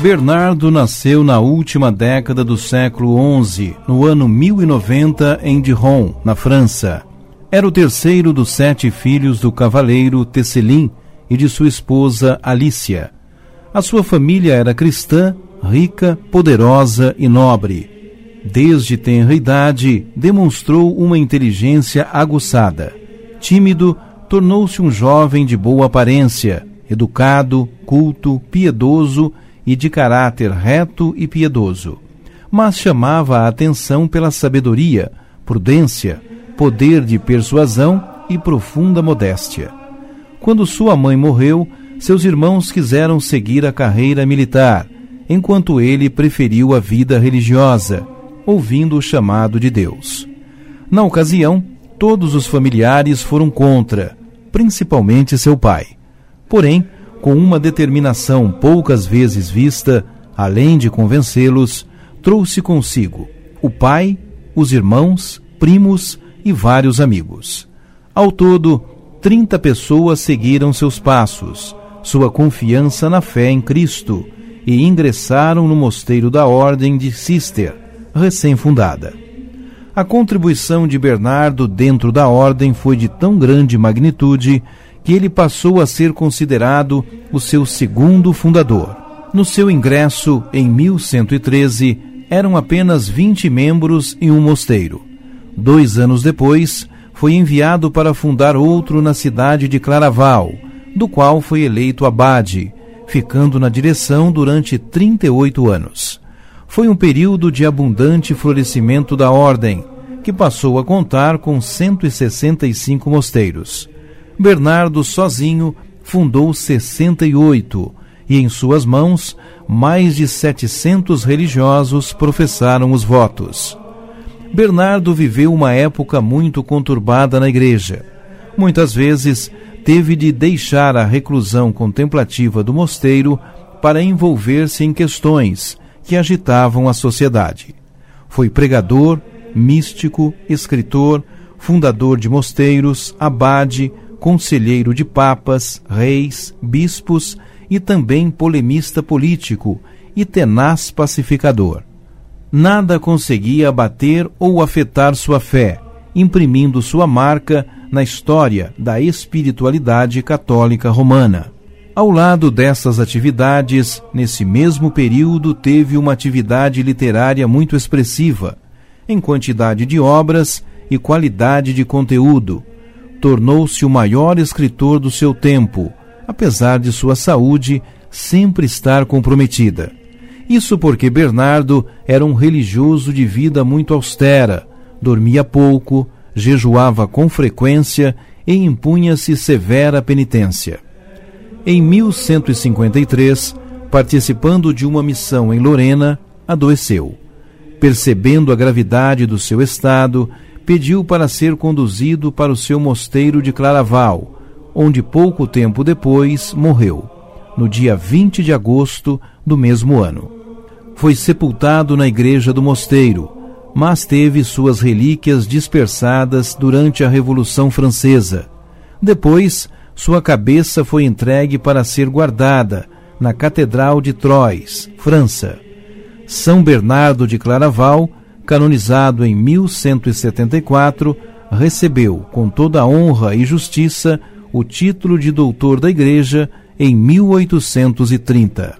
Bernardo nasceu na última década do século XI, no ano 1090, em Dijon, na França. Era o terceiro dos sete filhos do cavaleiro Tesselin e de sua esposa Alicia. A sua família era cristã, rica, poderosa e nobre. Desde tenra idade, demonstrou uma inteligência aguçada. Tímido, tornou-se um jovem de boa aparência, educado, culto, piedoso e de caráter reto e piedoso, mas chamava a atenção pela sabedoria, prudência, poder de persuasão e profunda modéstia. Quando sua mãe morreu, seus irmãos quiseram seguir a carreira militar, enquanto ele preferiu a vida religiosa, ouvindo o chamado de Deus. Na ocasião, todos os familiares foram contra, principalmente seu pai. Porém, com uma determinação poucas vezes vista, além de convencê-los, trouxe consigo o pai, os irmãos, primos e vários amigos. Ao todo, trinta pessoas seguiram seus passos, sua confiança na fé em Cristo, e ingressaram no mosteiro da Ordem de Cister, recém-fundada. A contribuição de Bernardo dentro da ordem foi de tão grande magnitude que ele passou a ser considerado o seu segundo fundador. No seu ingresso, em 1113, eram apenas 20 membros e um mosteiro. Dois anos depois, foi enviado para fundar outro na cidade de Claraval, do qual foi eleito abade, ficando na direção durante 38 anos. Foi um período de abundante florescimento da ordem, que passou a contar com 165 mosteiros. Bernardo sozinho fundou 68 e em suas mãos mais de 700 religiosos professaram os votos. Bernardo viveu uma época muito conturbada na igreja. Muitas vezes teve de deixar a reclusão contemplativa do mosteiro para envolver-se em questões que agitavam a sociedade. Foi pregador, místico, escritor, fundador de mosteiros, abade, conselheiro de papas, reis, bispos e também polemista político e tenaz pacificador. Nada conseguia abater ou afetar sua fé, imprimindo sua marca na história da espiritualidade católica romana. Ao lado dessas atividades, nesse mesmo período teve uma atividade literária muito expressiva, em quantidade de obras e qualidade de conteúdo, tornou-se o maior escritor do seu tempo, apesar de sua saúde sempre estar comprometida. Isso porque Bernardo era um religioso de vida muito austera, dormia pouco, jejuava com frequência e impunha-se severa penitência. Em 1153, participando de uma missão em Lorena, adoeceu. Percebendo a gravidade do seu estado, pediu para ser conduzido para o seu mosteiro de Claraval, onde pouco tempo depois morreu, no dia 20 de agosto do mesmo ano. Foi sepultado na igreja do mosteiro, mas teve suas relíquias dispersadas durante a Revolução Francesa. Depois, sua cabeça foi entregue para ser guardada na Catedral de Troyes, França. São Bernardo de Claraval canonizado em 1174, recebeu, com toda a honra e justiça, o título de doutor da Igreja em 1830.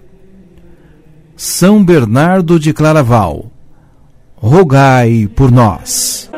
São Bernardo de Claraval, rogai por nós.